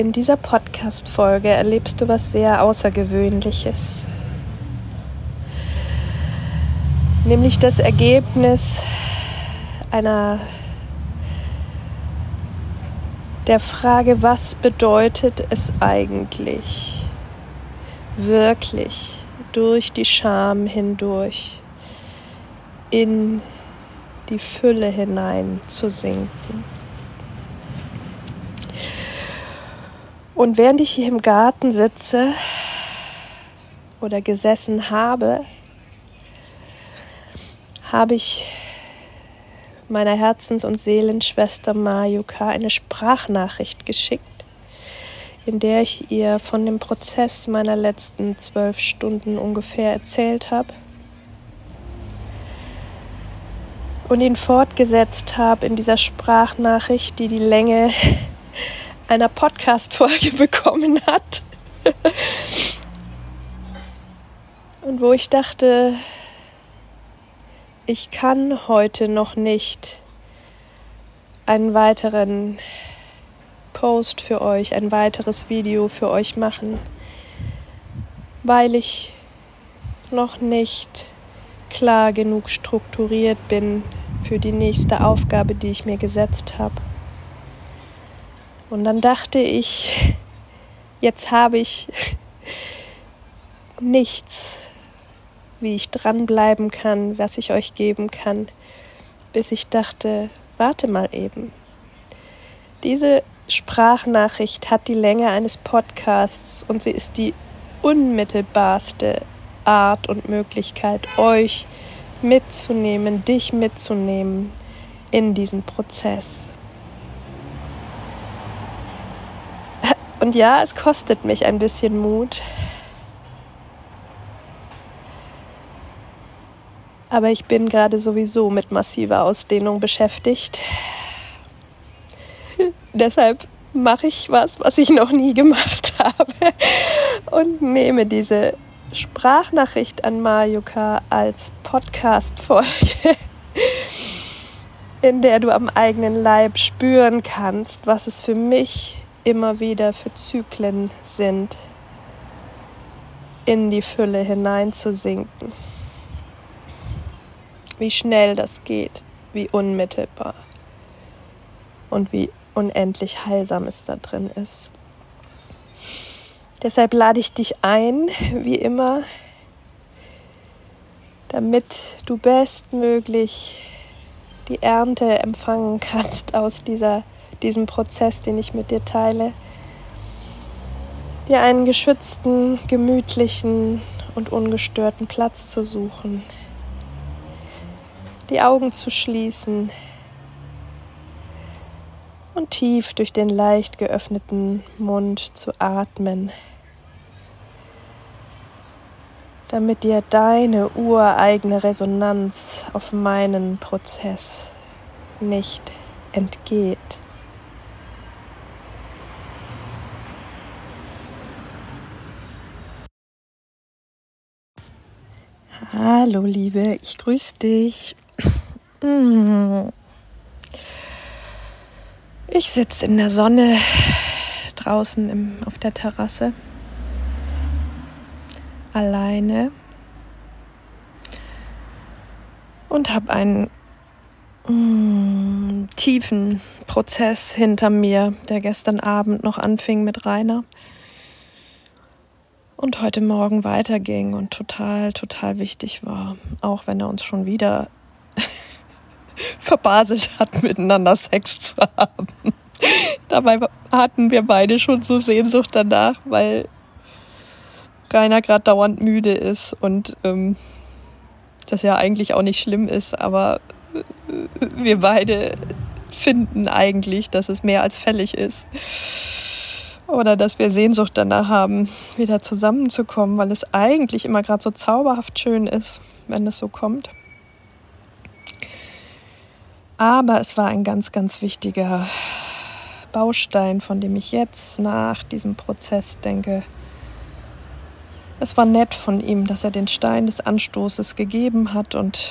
In dieser Podcast-Folge erlebst du was sehr Außergewöhnliches. Nämlich das Ergebnis einer der Frage, was bedeutet es eigentlich wirklich durch die Scham hindurch in die Fülle hinein zu sinken. Und während ich hier im Garten sitze oder gesessen habe, habe ich meiner Herzens- und Seelenschwester Mayuka eine Sprachnachricht geschickt, in der ich ihr von dem Prozess meiner letzten zwölf Stunden ungefähr erzählt habe und ihn fortgesetzt habe in dieser Sprachnachricht, die die Länge einer Podcast-Folge bekommen hat. Und wo ich dachte, ich kann heute noch nicht einen weiteren Post für euch, ein weiteres Video für euch machen, weil ich noch nicht klar genug strukturiert bin für die nächste Aufgabe, die ich mir gesetzt habe. Und dann dachte ich, jetzt habe ich nichts, wie ich dranbleiben kann, was ich euch geben kann, bis ich dachte, warte mal eben. Diese Sprachnachricht hat die Länge eines Podcasts und sie ist die unmittelbarste Art und Möglichkeit, euch mitzunehmen, dich mitzunehmen in diesen Prozess. Und ja, es kostet mich ein bisschen Mut. Aber ich bin gerade sowieso mit massiver Ausdehnung beschäftigt. Deshalb mache ich was, was ich noch nie gemacht habe und nehme diese Sprachnachricht an Majuka als Podcast-Folge, in der du am eigenen Leib spüren kannst, was es für mich immer wieder für Zyklen sind, in die Fülle hineinzusinken. Wie schnell das geht, wie unmittelbar und wie unendlich heilsam es da drin ist. Deshalb lade ich dich ein, wie immer, damit du bestmöglich die Ernte empfangen kannst aus dieser diesem Prozess, den ich mit dir teile, dir einen geschützten, gemütlichen und ungestörten Platz zu suchen, die Augen zu schließen. Und tief durch den leicht geöffneten Mund zu atmen, damit dir deine ureigene Resonanz auf meinen Prozess nicht entgeht. Hallo Liebe, ich grüße dich. Ich sitze in der Sonne draußen im, auf der Terrasse. Alleine. Und habe einen mm, tiefen Prozess hinter mir, der gestern Abend noch anfing mit Rainer und heute Morgen weiterging und total, total wichtig war, auch wenn er uns schon wieder verbaselt hat, miteinander Sex zu haben. Dabei hatten wir beide schon so Sehnsucht danach, weil Rainer gerade dauernd müde ist und ähm, das ja eigentlich auch nicht schlimm ist, aber äh, wir beide finden eigentlich, dass es mehr als fällig ist. Oder dass wir Sehnsucht danach haben, wieder zusammenzukommen, weil es eigentlich immer gerade so zauberhaft schön ist, wenn es so kommt. Aber es war ein ganz, ganz wichtiger Baustein, von dem ich jetzt nach diesem Prozess denke. Es war nett von ihm, dass er den Stein des Anstoßes gegeben hat und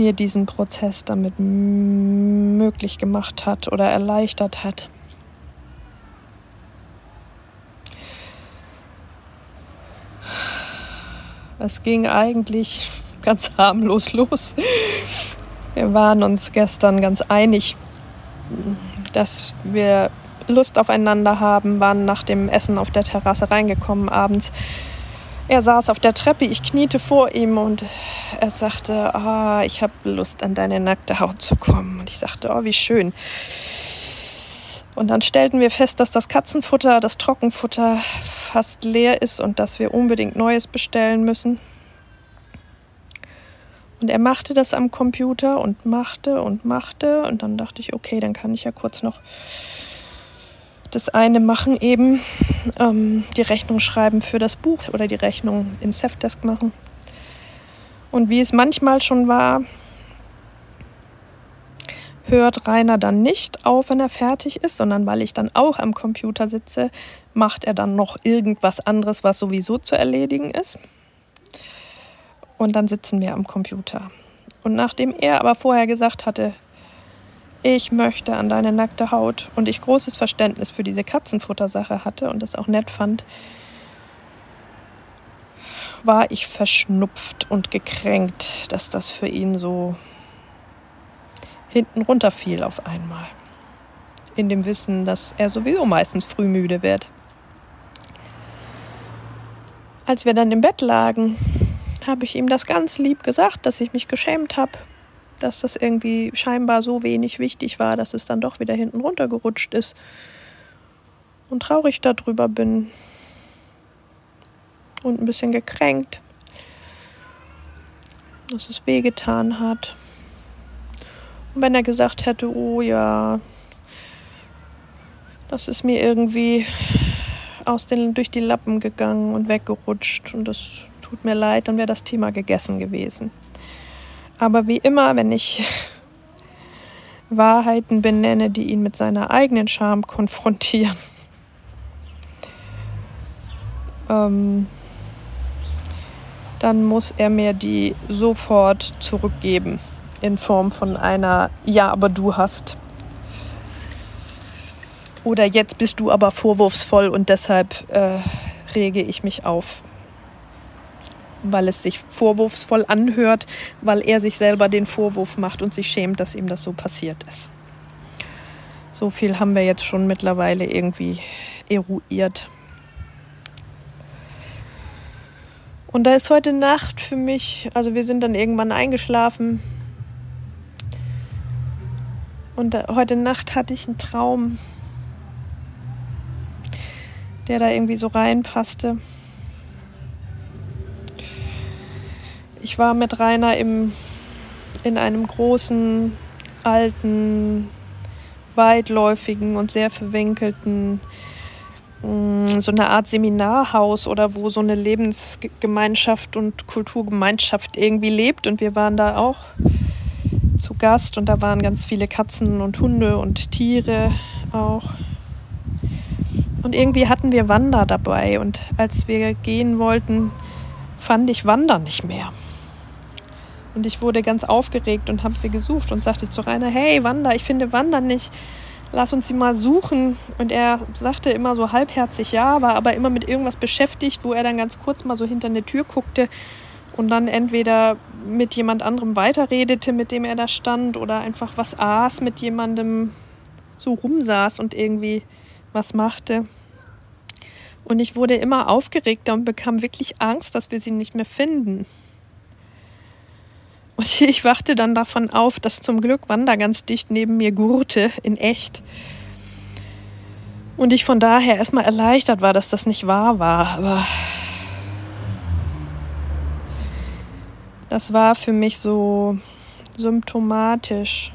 mir diesen Prozess damit möglich gemacht hat oder erleichtert hat. Es ging eigentlich ganz harmlos los. Wir waren uns gestern ganz einig, dass wir Lust aufeinander haben, waren nach dem Essen auf der Terrasse reingekommen abends. Er saß auf der Treppe, ich kniete vor ihm und er sagte, ah, ich habe Lust an deine nackte Haut zu kommen. Und ich sagte, oh, wie schön. Und dann stellten wir fest, dass das Katzenfutter, das Trockenfutter fast leer ist und dass wir unbedingt Neues bestellen müssen. Und er machte das am Computer und machte und machte. Und dann dachte ich, okay, dann kann ich ja kurz noch das eine machen, eben ähm, die Rechnung schreiben für das Buch oder die Rechnung in Safdesk machen. Und wie es manchmal schon war, hört Rainer dann nicht auf, wenn er fertig ist, sondern weil ich dann auch am Computer sitze, macht er dann noch irgendwas anderes, was sowieso zu erledigen ist. Und dann sitzen wir am Computer. Und nachdem er aber vorher gesagt hatte, ich möchte an deine nackte Haut und ich großes Verständnis für diese Katzenfuttersache hatte und es auch nett fand, war ich verschnupft und gekränkt, dass das für ihn so hinten runterfiel auf einmal. In dem Wissen, dass er sowieso meistens früh müde wird. Als wir dann im Bett lagen, habe ich ihm das ganz lieb gesagt, dass ich mich geschämt habe, dass das irgendwie scheinbar so wenig wichtig war, dass es dann doch wieder hinten runtergerutscht ist und traurig darüber bin und ein bisschen gekränkt, dass es wehgetan hat. Und wenn er gesagt hätte, oh ja, das ist mir irgendwie aus den, durch die Lappen gegangen und weggerutscht und das tut mir leid, dann wäre das Thema gegessen gewesen. Aber wie immer, wenn ich Wahrheiten benenne, die ihn mit seiner eigenen Scham konfrontieren, ähm, dann muss er mir die sofort zurückgeben in Form von einer Ja, aber du hast. Oder jetzt bist du aber vorwurfsvoll und deshalb äh, rege ich mich auf. Weil es sich vorwurfsvoll anhört, weil er sich selber den Vorwurf macht und sich schämt, dass ihm das so passiert ist. So viel haben wir jetzt schon mittlerweile irgendwie eruiert. Und da ist heute Nacht für mich, also wir sind dann irgendwann eingeschlafen. Und da, heute Nacht hatte ich einen Traum, der da irgendwie so reinpasste. Ich war mit Rainer im, in einem großen, alten, weitläufigen und sehr verwinkelten Mm, so eine Art Seminarhaus oder wo so eine Lebensgemeinschaft und Kulturgemeinschaft irgendwie lebt. Und wir waren da auch zu Gast und da waren ganz viele Katzen und Hunde und Tiere auch. Und irgendwie hatten wir Wander dabei und als wir gehen wollten, fand ich Wander nicht mehr. Und ich wurde ganz aufgeregt und habe sie gesucht und sagte zu Rainer, hey Wander, ich finde Wander nicht lass uns sie mal suchen. Und er sagte immer so halbherzig ja, war aber immer mit irgendwas beschäftigt, wo er dann ganz kurz mal so hinter eine Tür guckte und dann entweder mit jemand anderem weiterredete, mit dem er da stand, oder einfach was aß, mit jemandem so rumsaß und irgendwie was machte. Und ich wurde immer aufgeregter und bekam wirklich Angst, dass wir sie nicht mehr finden. Und ich wachte dann davon auf, dass zum Glück Wanda ganz dicht neben mir gurte, in echt. Und ich von daher erstmal erleichtert war, dass das nicht wahr war. Aber das war für mich so symptomatisch,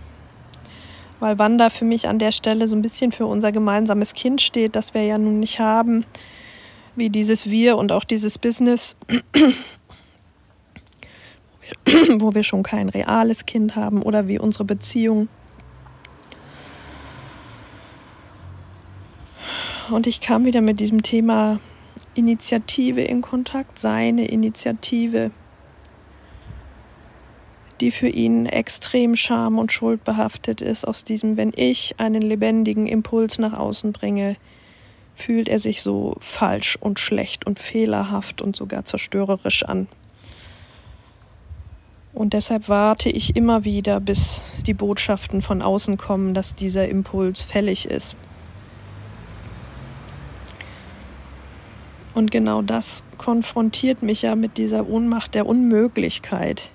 weil Wanda für mich an der Stelle so ein bisschen für unser gemeinsames Kind steht, das wir ja nun nicht haben, wie dieses Wir und auch dieses Business, wo wir schon kein reales Kind haben oder wie unsere Beziehung. Und ich kam wieder mit diesem Thema Initiative in Kontakt, seine Initiative die für ihn extrem scham und schuldbehaftet ist aus diesem, wenn ich einen lebendigen Impuls nach außen bringe, fühlt er sich so falsch und schlecht und fehlerhaft und sogar zerstörerisch an. Und deshalb warte ich immer wieder, bis die Botschaften von außen kommen, dass dieser Impuls fällig ist. Und genau das konfrontiert mich ja mit dieser Ohnmacht der Unmöglichkeit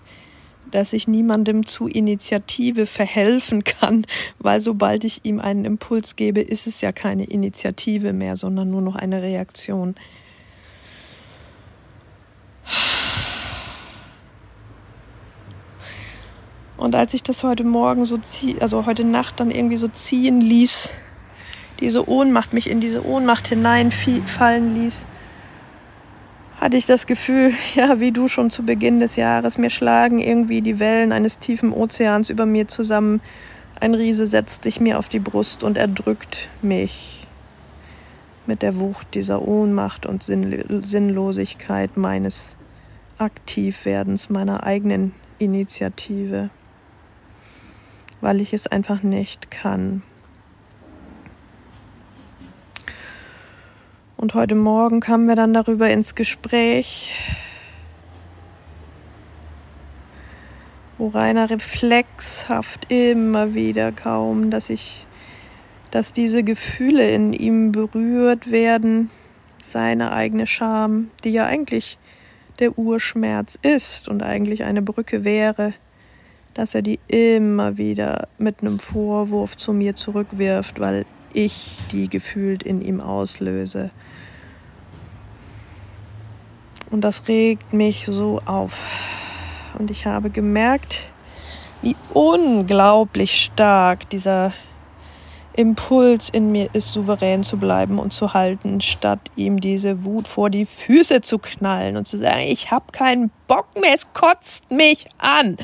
dass ich niemandem zu Initiative verhelfen kann, weil sobald ich ihm einen Impuls gebe, ist es ja keine Initiative mehr, sondern nur noch eine Reaktion. Und als ich das heute Morgen so zieh, also heute Nacht dann irgendwie so ziehen ließ, diese Ohnmacht mich in diese Ohnmacht hineinfallen ließ, hatte ich das Gefühl, ja, wie du schon zu Beginn des Jahres, mir schlagen irgendwie die Wellen eines tiefen Ozeans über mir zusammen. Ein Riese setzt sich mir auf die Brust und erdrückt mich mit der Wucht dieser Ohnmacht und Sinnlosigkeit meines Aktivwerdens, meiner eigenen Initiative, weil ich es einfach nicht kann. Und heute Morgen kamen wir dann darüber ins Gespräch, wo Rainer reflexhaft immer wieder kaum, dass ich, dass diese Gefühle in ihm berührt werden, seine eigene Scham, die ja eigentlich der Urschmerz ist und eigentlich eine Brücke wäre, dass er die immer wieder mit einem Vorwurf zu mir zurückwirft, weil ich die gefühlt in ihm auslöse. Und das regt mich so auf. Und ich habe gemerkt, wie unglaublich stark dieser Impuls in mir ist, souverän zu bleiben und zu halten, statt ihm diese Wut vor die Füße zu knallen und zu sagen, ich habe keinen Bock mehr, es kotzt mich an.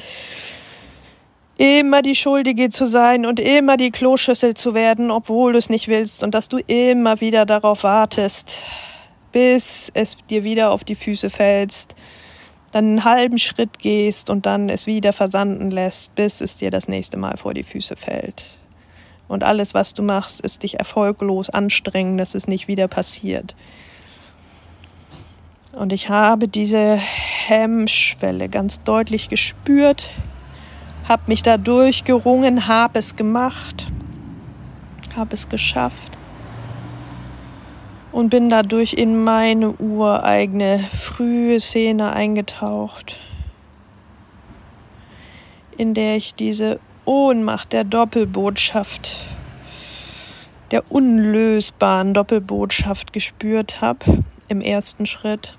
Immer die Schuldige zu sein und immer die Kloschüssel zu werden, obwohl du es nicht willst und dass du immer wieder darauf wartest, bis es dir wieder auf die Füße fällst, dann einen halben Schritt gehst und dann es wieder versanden lässt, bis es dir das nächste Mal vor die Füße fällt. Und alles, was du machst, ist dich erfolglos anstrengen, dass es nicht wieder passiert. Und ich habe diese Hemmschwelle ganz deutlich gespürt, habe mich da durchgerungen, habe es gemacht, habe es geschafft und bin dadurch in meine ureigene frühe Szene eingetaucht, in der ich diese Ohnmacht der Doppelbotschaft, der unlösbaren Doppelbotschaft gespürt habe im ersten Schritt.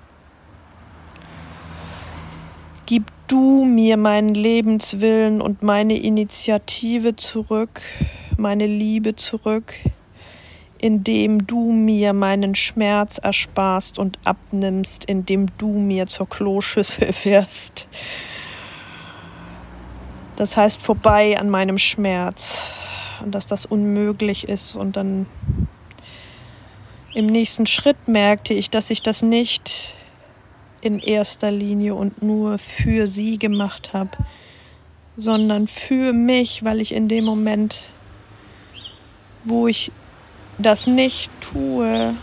Gib du mir meinen Lebenswillen und meine Initiative zurück, meine Liebe zurück indem du mir meinen Schmerz ersparst und abnimmst, indem du mir zur Kloschüssel wirst. Das heißt vorbei an meinem Schmerz und dass das unmöglich ist. Und dann im nächsten Schritt merkte ich, dass ich das nicht in erster Linie und nur für sie gemacht habe, sondern für mich, weil ich in dem Moment, wo ich das nicht tue,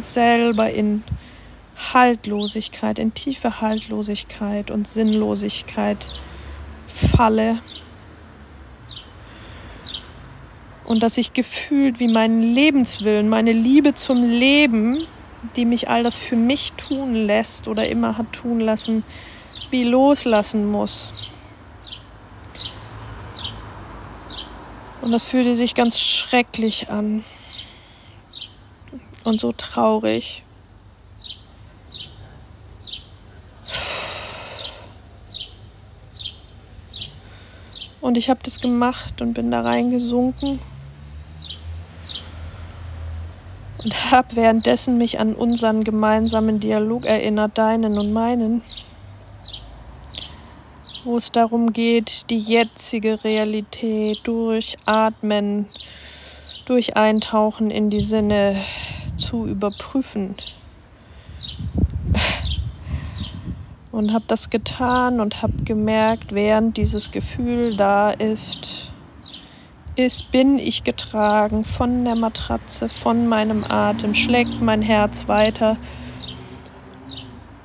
selber in Haltlosigkeit, in tiefe Haltlosigkeit und Sinnlosigkeit falle. Und dass ich gefühlt wie meinen Lebenswillen, meine Liebe zum Leben, die mich all das für mich tun lässt oder immer hat tun lassen, wie loslassen muss. Und das fühlte sich ganz schrecklich an und so traurig. Und ich habe das gemacht und bin da reingesunken und habe währenddessen mich an unseren gemeinsamen Dialog erinnert, deinen und meinen, wo es darum geht, die jetzige Realität durch Atmen, durch Eintauchen in die Sinne zu überprüfen. Und habe das getan und habe gemerkt, während dieses Gefühl da ist, ist, bin ich getragen von der Matratze, von meinem Atem, schlägt mein Herz weiter.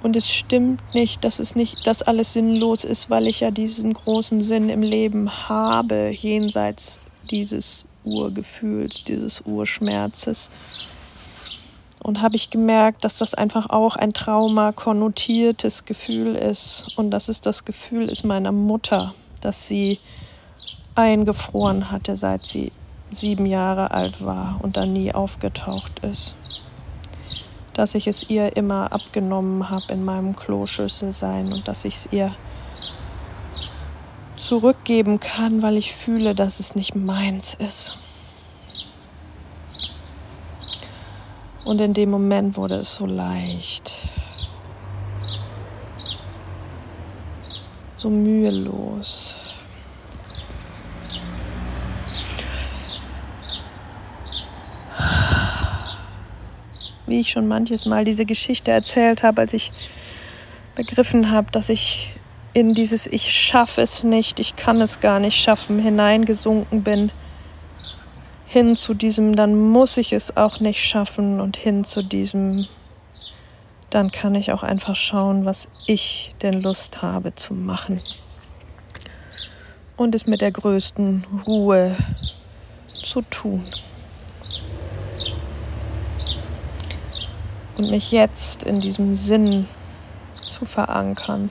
Und es stimmt nicht, dass es nicht, dass alles sinnlos ist, weil ich ja diesen großen Sinn im Leben habe, jenseits dieses Urgefühls, dieses Urschmerzes. Und habe ich gemerkt, dass das einfach auch ein Trauma konnotiertes Gefühl ist. Und dass es das Gefühl ist meiner Mutter, dass sie eingefroren hatte, seit sie sieben Jahre alt war und dann nie aufgetaucht ist. Dass ich es ihr immer abgenommen habe in meinem Kloschüssel sein und dass ich es ihr zurückgeben kann, weil ich fühle, dass es nicht meins ist. Und in dem Moment wurde es so leicht, so mühelos. Wie ich schon manches Mal diese Geschichte erzählt habe, als ich begriffen habe, dass ich in dieses Ich schaffe es nicht, ich kann es gar nicht schaffen hineingesunken bin, hin zu diesem, dann muss ich es auch nicht schaffen und hin zu diesem, dann kann ich auch einfach schauen, was ich denn Lust habe zu machen. Und es mit der größten Ruhe zu tun. Und mich jetzt in diesem Sinn zu verankern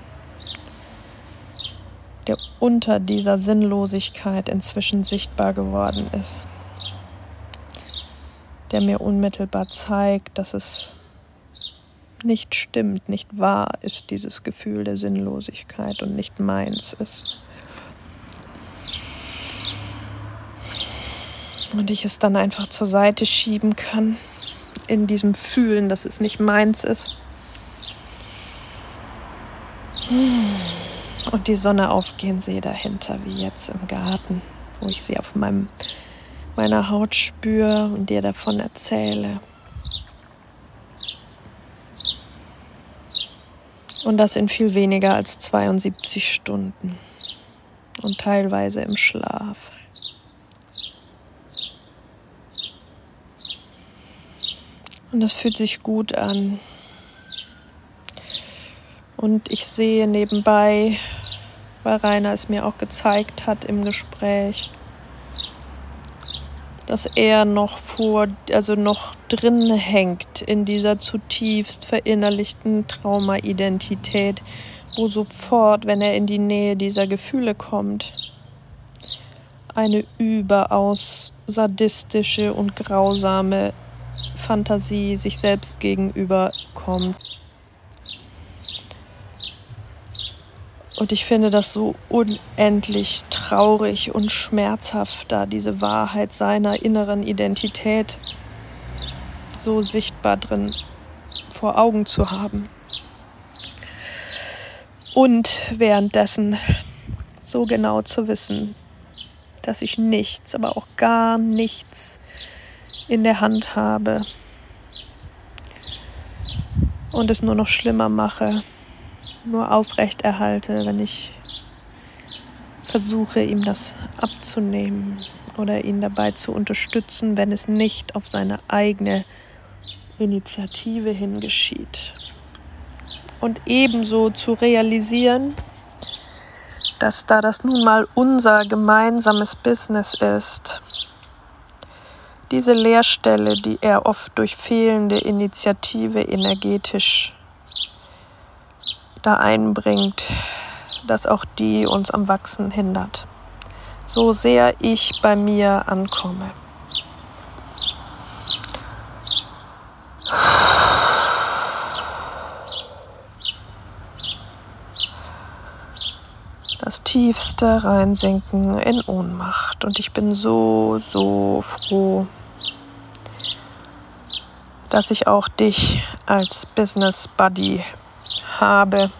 der unter dieser Sinnlosigkeit inzwischen sichtbar geworden ist, der mir unmittelbar zeigt, dass es nicht stimmt, nicht wahr ist, dieses Gefühl der Sinnlosigkeit und nicht meins ist. Und ich es dann einfach zur Seite schieben kann, in diesem Fühlen, dass es nicht meins ist. Und die Sonne aufgehen sehe dahinter, wie jetzt im Garten, wo ich sie auf meinem, meiner Haut spüre und dir davon erzähle. Und das in viel weniger als 72 Stunden und teilweise im Schlaf. Und das fühlt sich gut an. Und ich sehe nebenbei weil Rainer es mir auch gezeigt hat im Gespräch, dass er noch vor, also noch drin hängt in dieser zutiefst verinnerlichten Trauma-Identität, wo sofort, wenn er in die Nähe dieser Gefühle kommt, eine überaus sadistische und grausame Fantasie sich selbst gegenüber kommt. Und ich finde das so unendlich traurig und schmerzhaft, da diese Wahrheit seiner inneren Identität so sichtbar drin vor Augen zu haben. Und währenddessen so genau zu wissen, dass ich nichts, aber auch gar nichts in der Hand habe und es nur noch schlimmer mache nur aufrechterhalte, wenn ich versuche, ihm das abzunehmen oder ihn dabei zu unterstützen, wenn es nicht auf seine eigene Initiative hingeschieht. Und ebenso zu realisieren, dass da das nun mal unser gemeinsames Business ist, diese Leerstelle, die er oft durch fehlende Initiative energetisch da einbringt, dass auch die uns am Wachsen hindert. So sehr ich bei mir ankomme. Das tiefste reinsinken in Ohnmacht. Und ich bin so, so froh, dass ich auch dich als Business Buddy habe,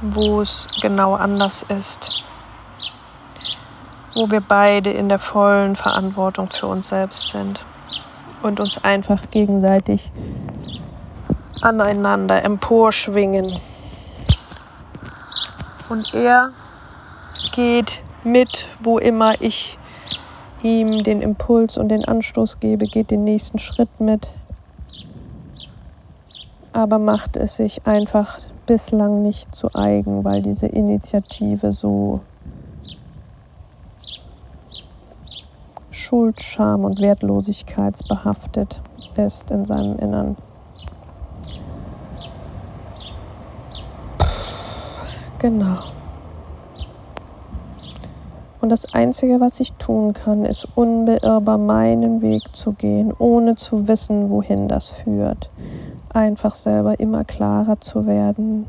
wo es genau anders ist, wo wir beide in der vollen Verantwortung für uns selbst sind und uns einfach gegenseitig aneinander emporschwingen. Und er geht mit, wo immer ich ihm den Impuls und den Anstoß gebe, geht den nächsten Schritt mit, aber macht es sich einfach bislang nicht zu eigen, weil diese Initiative so Schuld, Scham und Wertlosigkeitsbehaftet ist in seinem Innern. Genau. Und das Einzige, was ich tun kann, ist unbeirrbar meinen Weg zu gehen, ohne zu wissen, wohin das führt. Einfach selber immer klarer zu werden,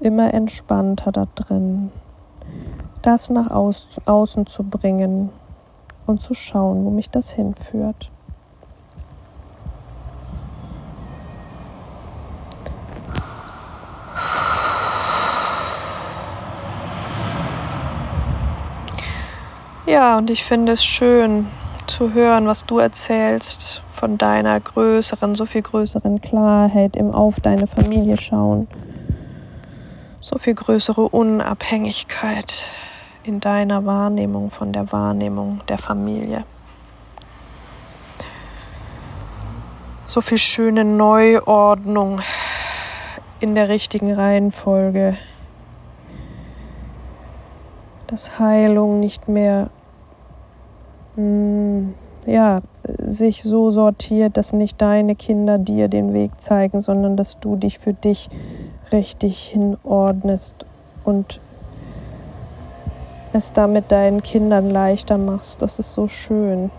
immer entspannter da drin. Das nach außen zu bringen und zu schauen, wo mich das hinführt. Ja, und ich finde es schön zu hören, was du erzählst von deiner größeren, so viel größeren Klarheit im Auf deine Familie schauen. So viel größere Unabhängigkeit in deiner Wahrnehmung von der Wahrnehmung der Familie. So viel schöne Neuordnung in der richtigen Reihenfolge, dass Heilung nicht mehr Mm, ja, sich so sortiert, dass nicht deine Kinder dir den Weg zeigen, sondern dass du dich für dich richtig hinordnest und es damit deinen Kindern leichter machst. Das ist so schön.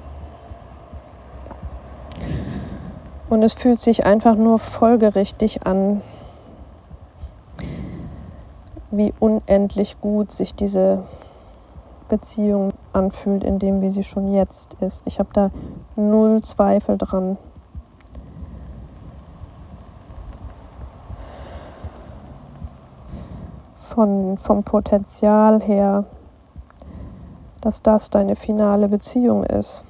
Und es fühlt sich einfach nur folgerichtig an, wie unendlich gut sich diese Beziehung anfühlt, in dem, wie sie schon jetzt ist. Ich habe da null Zweifel dran. Von, vom Potenzial her, dass das deine finale Beziehung ist.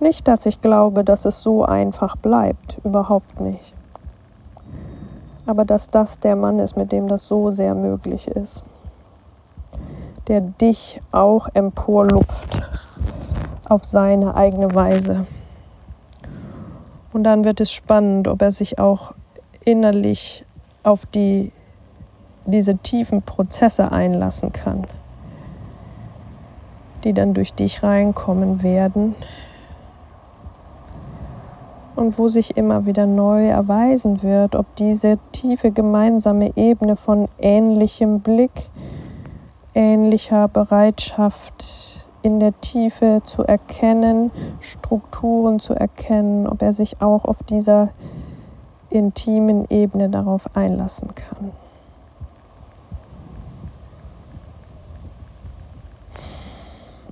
Nicht, dass ich glaube, dass es so einfach bleibt, überhaupt nicht. Aber dass das der Mann ist, mit dem das so sehr möglich ist der dich auch emporlupft auf seine eigene Weise. Und dann wird es spannend, ob er sich auch innerlich auf die, diese tiefen Prozesse einlassen kann, die dann durch dich reinkommen werden und wo sich immer wieder neu erweisen wird, ob diese tiefe gemeinsame Ebene von ähnlichem Blick, ähnlicher Bereitschaft in der Tiefe zu erkennen, Strukturen zu erkennen, ob er sich auch auf dieser intimen Ebene darauf einlassen kann.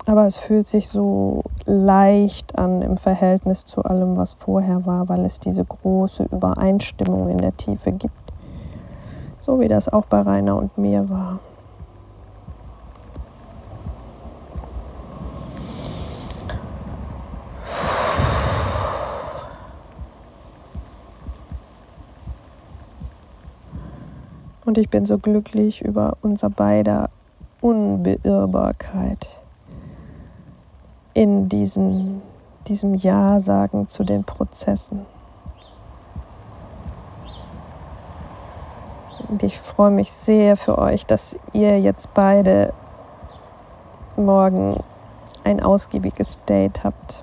Aber es fühlt sich so leicht an im Verhältnis zu allem, was vorher war, weil es diese große Übereinstimmung in der Tiefe gibt. So wie das auch bei Rainer und mir war. Und ich bin so glücklich über unser beider Unbeirrbarkeit in diesen, diesem Ja sagen zu den Prozessen. Und ich freue mich sehr für euch, dass ihr jetzt beide morgen ein ausgiebiges Date habt.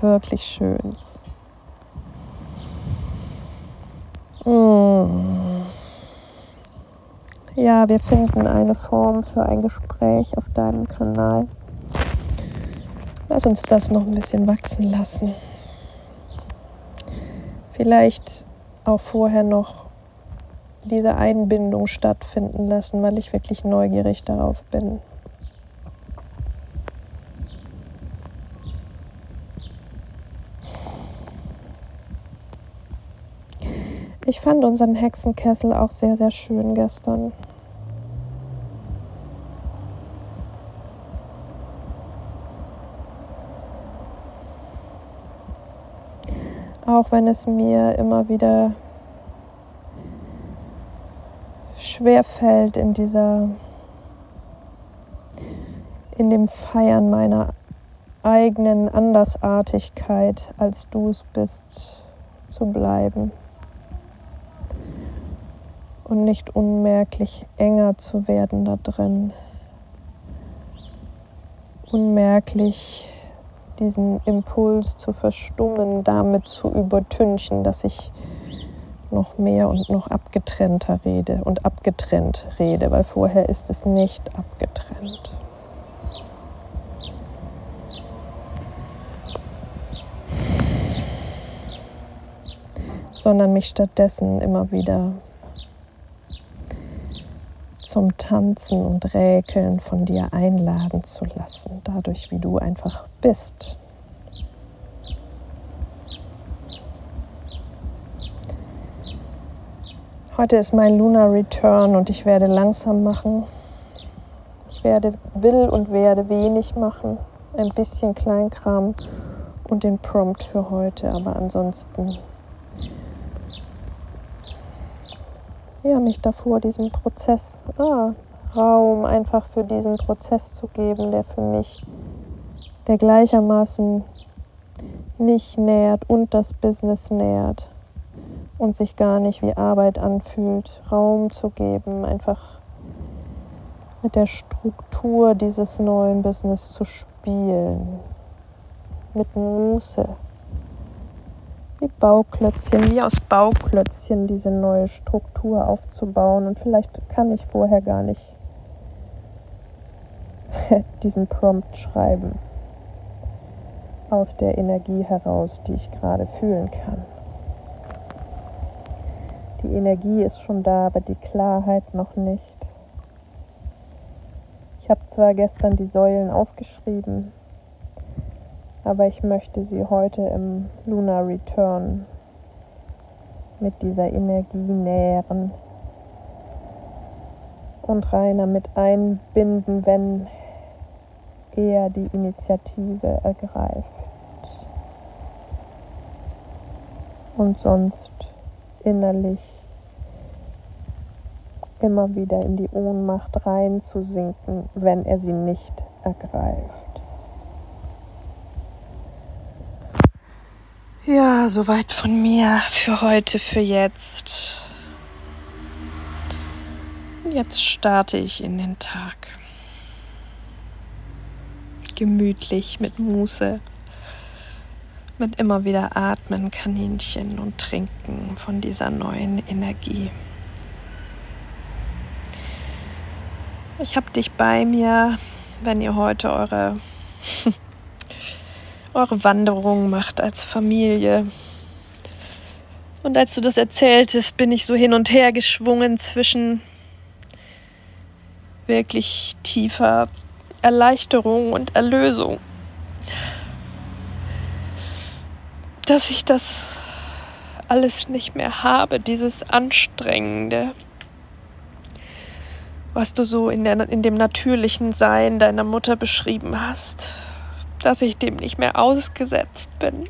Wirklich schön. Mmh. Ja, wir finden eine Form für ein Gespräch auf deinem Kanal. Lass uns das noch ein bisschen wachsen lassen. Vielleicht auch vorher noch diese Einbindung stattfinden lassen, weil ich wirklich neugierig darauf bin. Ich fand unseren Hexenkessel auch sehr, sehr schön gestern. Auch wenn es mir immer wieder schwer fällt in dieser in dem Feiern meiner eigenen Andersartigkeit, als du es bist, zu bleiben und nicht unmerklich enger zu werden da drin. Unmerklich diesen Impuls zu verstummen, damit zu übertünchen, dass ich noch mehr und noch abgetrennter rede und abgetrennt rede, weil vorher ist es nicht abgetrennt. sondern mich stattdessen immer wieder zum Tanzen und Räkeln von dir einladen zu lassen, dadurch wie du einfach bist. Heute ist mein Lunar Return und ich werde langsam machen. Ich werde, will und werde wenig machen, ein bisschen Kleinkram und den Prompt für heute, aber ansonsten ja, mich davor diesem Prozess ah, Raum einfach für diesen Prozess zu geben, der für mich, der gleichermaßen mich nährt und das Business nährt und sich gar nicht wie Arbeit anfühlt, Raum zu geben, einfach mit der Struktur dieses neuen Business zu spielen, mit Muße, wie Bauklötzchen, wie aus Bauklötzchen diese neue Struktur aufzubauen. Und vielleicht kann ich vorher gar nicht diesen Prompt schreiben aus der Energie heraus, die ich gerade fühlen kann. Die Energie ist schon da, aber die Klarheit noch nicht. Ich habe zwar gestern die Säulen aufgeschrieben, aber ich möchte sie heute im Lunar Return mit dieser Energie nähren und Rainer mit einbinden, wenn er die Initiative ergreift. Und sonst innerlich immer wieder in die Ohnmacht reinzusinken, wenn er sie nicht ergreift. Ja, soweit von mir für heute, für jetzt. Jetzt starte ich in den Tag. Gemütlich mit Muße mit immer wieder atmen, Kaninchen und trinken von dieser neuen Energie. Ich habe dich bei mir, wenn ihr heute eure, eure Wanderung macht als Familie. Und als du das erzähltest, bin ich so hin und her geschwungen zwischen wirklich tiefer Erleichterung und Erlösung dass ich das alles nicht mehr habe, dieses Anstrengende, was du so in, der, in dem natürlichen Sein deiner Mutter beschrieben hast, dass ich dem nicht mehr ausgesetzt bin.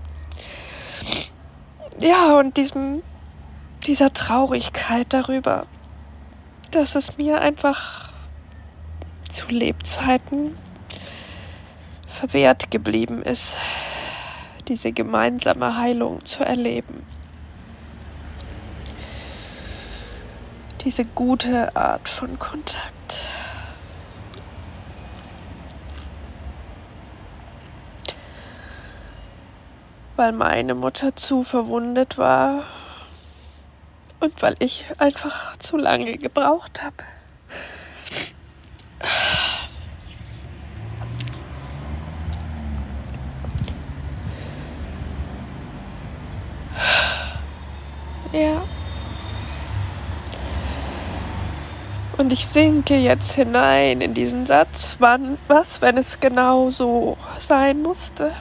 Ja, und diesem, dieser Traurigkeit darüber, dass es mir einfach zu Lebzeiten verwehrt geblieben ist, diese gemeinsame Heilung zu erleben. Diese gute Art von Kontakt. Weil meine Mutter zu verwundet war und weil ich einfach zu lange gebraucht habe. Ja. Und ich sinke jetzt hinein in diesen Satz, wann, was, wenn es genau so sein musste.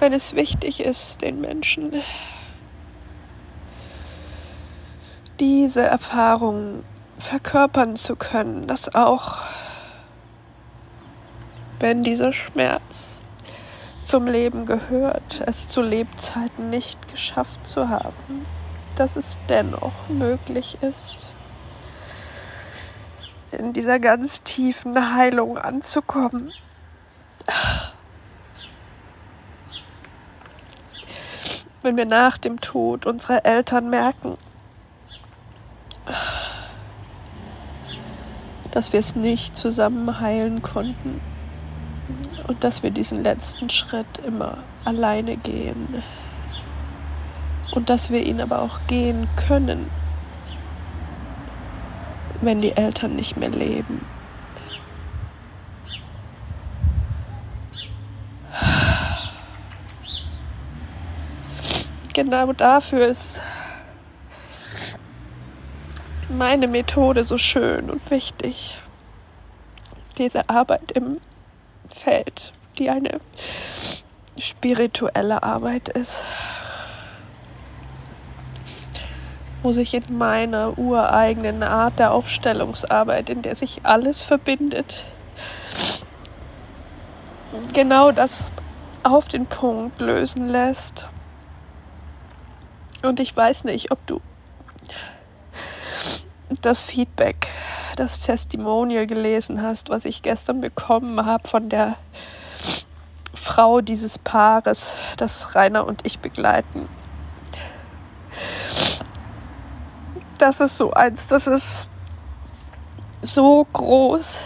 Wenn es wichtig ist, den Menschen diese Erfahrung verkörpern zu können, dass auch wenn dieser Schmerz zum Leben gehört, es zu Lebzeiten nicht geschafft zu haben, dass es dennoch möglich ist, in dieser ganz tiefen Heilung anzukommen. Wenn wir nach dem Tod unserer Eltern merken, dass wir es nicht zusammen heilen konnten und dass wir diesen letzten Schritt immer alleine gehen und dass wir ihn aber auch gehen können, wenn die Eltern nicht mehr leben. Genau dafür ist meine Methode so schön und wichtig. Diese Arbeit im Feld, die eine spirituelle Arbeit ist, wo sich in meiner ureigenen Art der Aufstellungsarbeit, in der sich alles verbindet, genau das auf den Punkt lösen lässt. Und ich weiß nicht, ob du das Feedback, das Testimonial gelesen hast, was ich gestern bekommen habe von der Frau dieses Paares, das Rainer und ich begleiten. Das ist so eins, das ist so groß,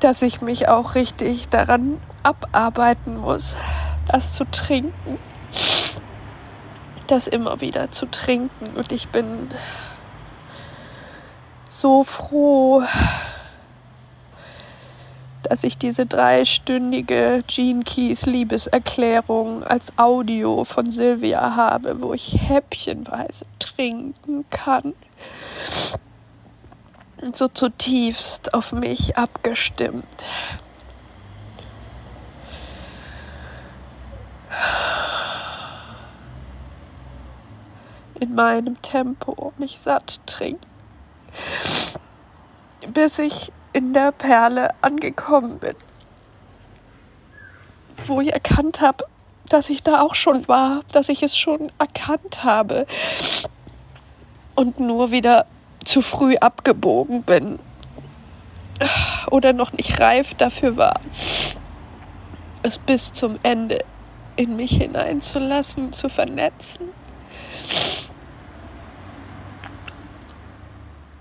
dass ich mich auch richtig daran abarbeiten muss, das zu trinken das immer wieder zu trinken. Und ich bin so froh, dass ich diese dreistündige Gene Keys Liebeserklärung als Audio von Silvia habe, wo ich häppchenweise trinken kann. So zutiefst auf mich abgestimmt in meinem Tempo mich satt trinken, bis ich in der Perle angekommen bin, wo ich erkannt habe, dass ich da auch schon war, dass ich es schon erkannt habe und nur wieder zu früh abgebogen bin oder noch nicht reif dafür war, es bis zum Ende in mich hineinzulassen, zu vernetzen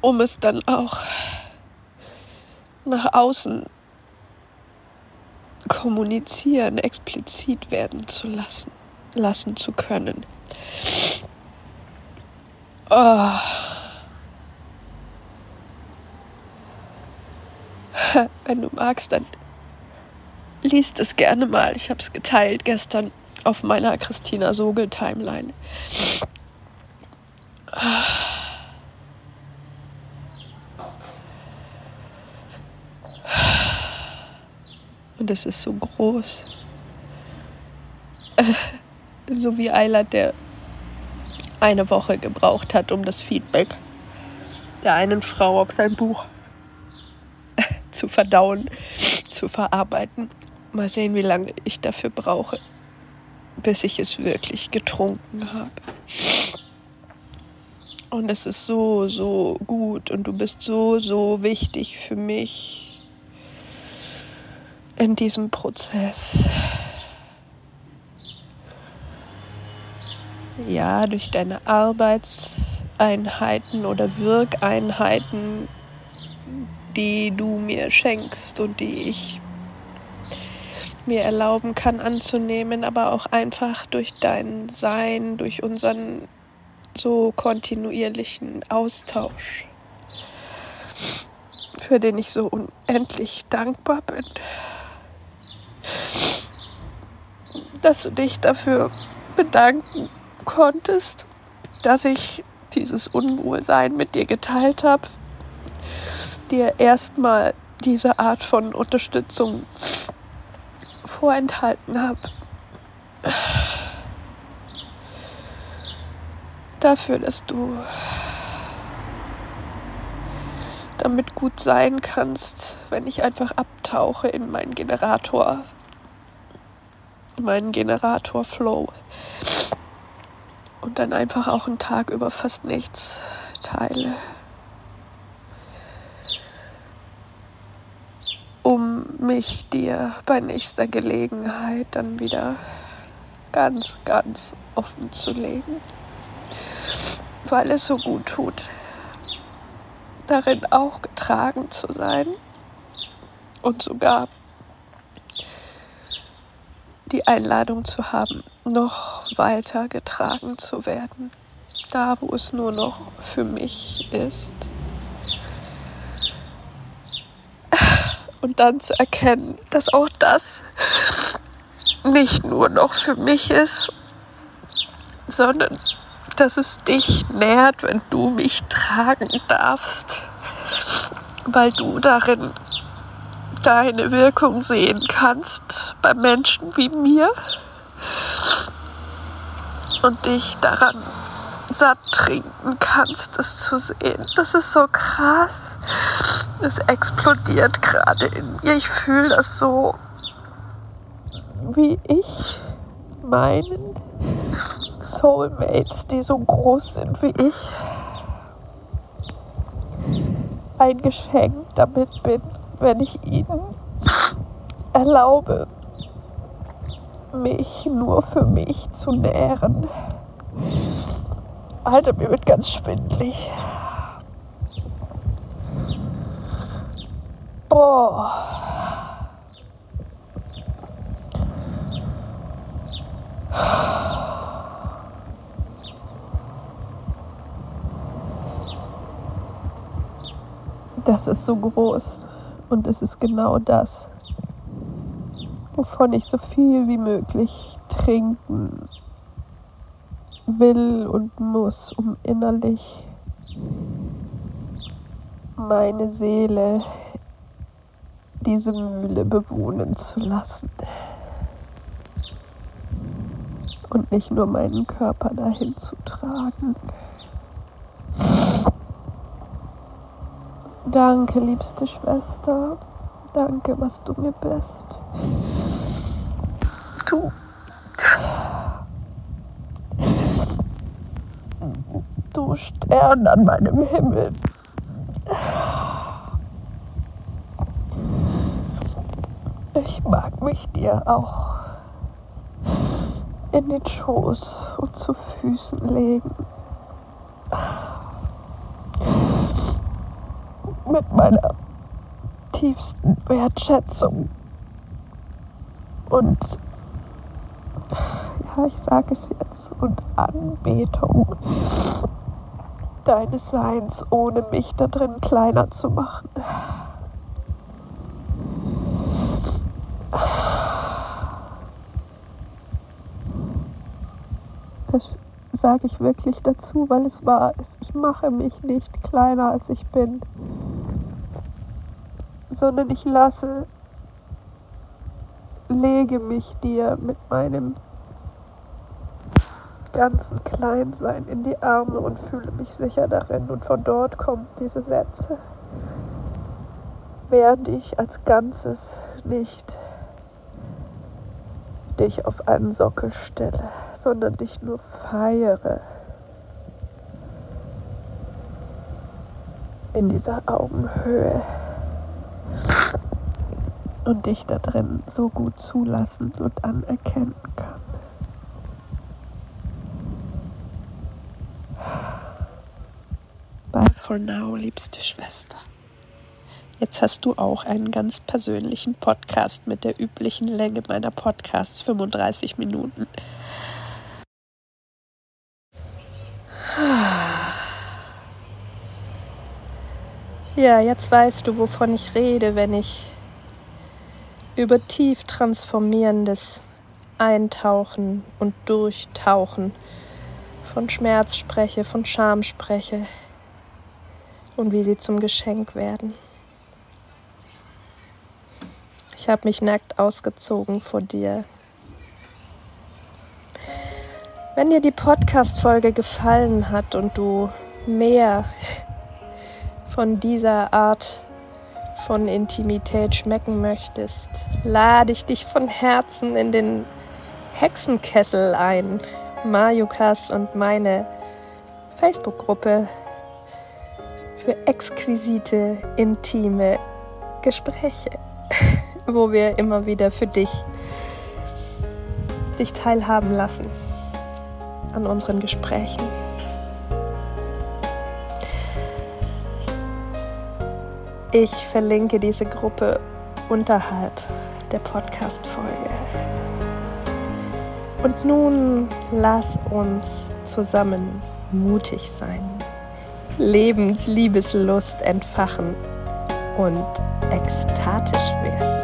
um es dann auch nach außen kommunizieren, explizit werden zu lassen, lassen zu können. Oh. Wenn du magst, dann liest es gerne mal. Ich habe es geteilt gestern auf meiner Christina Sogel Timeline. Und es ist so groß. so wie Eilert, der eine Woche gebraucht hat, um das Feedback der einen Frau auf sein Buch zu verdauen, zu verarbeiten. Mal sehen, wie lange ich dafür brauche, bis ich es wirklich getrunken habe. Und es ist so, so gut und du bist so, so wichtig für mich in diesem Prozess. Ja, durch deine Arbeitseinheiten oder Wirkeinheiten, die du mir schenkst und die ich mir erlauben kann anzunehmen, aber auch einfach durch dein Sein, durch unseren so kontinuierlichen Austausch, für den ich so unendlich dankbar bin dass du dich dafür bedanken konntest, dass ich dieses Unwohlsein mit dir geteilt habe, dir erstmal diese Art von Unterstützung vorenthalten habe. Dafür, dass du damit gut sein kannst, wenn ich einfach abtauche in meinen Generator, meinen Generator Flow und dann einfach auch einen Tag über fast nichts teile. Um mich dir bei nächster Gelegenheit dann wieder ganz, ganz offen zu legen, weil es so gut tut darin auch getragen zu sein und sogar die Einladung zu haben, noch weiter getragen zu werden, da wo es nur noch für mich ist. Und dann zu erkennen, dass auch das nicht nur noch für mich ist, sondern dass es dich nährt, wenn du mich tragen darfst, weil du darin deine Wirkung sehen kannst bei Menschen wie mir und dich daran satt trinken kannst, das zu sehen. Das ist so krass. Es explodiert gerade in mir. Ich fühle das so, wie ich meinen Soulmates, die so groß sind wie ich, ein Geschenk damit bin, wenn ich ihnen erlaube, mich nur für mich zu nähren. Alter, mir wird ganz schwindlig. Boah. Das ist so groß und es ist genau das, wovon ich so viel wie möglich trinken will und muss, um innerlich meine Seele diese Mühle bewohnen zu lassen. Und nicht nur meinen Körper dahin zu tragen. Danke, liebste Schwester. Danke, was du mir bist. Du. Du Stern an meinem Himmel. Ich mag mich dir auch in den Schoß und zu Füßen legen. mit meiner tiefsten Wertschätzung und ja, ich sage es jetzt und Anbetung deines Seins, ohne mich da drin kleiner zu machen. Das sage ich wirklich dazu, weil es wahr ist. Ich mache mich nicht kleiner, als ich bin sondern ich lasse, lege mich dir mit meinem ganzen Kleinsein in die Arme und fühle mich sicher darin. Und von dort kommen diese Sätze, während ich als Ganzes nicht dich auf einen Sockel stelle, sondern dich nur feiere. In dieser Augenhöhe und dich da drin so gut zulassen und anerkennen kann. Bye for now, liebste Schwester. Jetzt hast du auch einen ganz persönlichen Podcast mit der üblichen Länge meiner Podcasts, 35 Minuten. Ja, jetzt weißt du, wovon ich rede, wenn ich über tief transformierendes eintauchen und durchtauchen, von Schmerz spreche, von Scham spreche und wie sie zum Geschenk werden. Ich habe mich nackt ausgezogen vor dir. Wenn dir die Podcast-Folge gefallen hat und du mehr von dieser Art von Intimität schmecken möchtest, lade ich dich von Herzen in den Hexenkessel ein. Majukas und meine Facebook-Gruppe für exquisite, intime Gespräche, wo wir immer wieder für dich dich teilhaben lassen an unseren Gesprächen. Ich verlinke diese Gruppe unterhalb der Podcast-Folge. Und nun lass uns zusammen mutig sein, Lebensliebeslust entfachen und ekstatisch werden.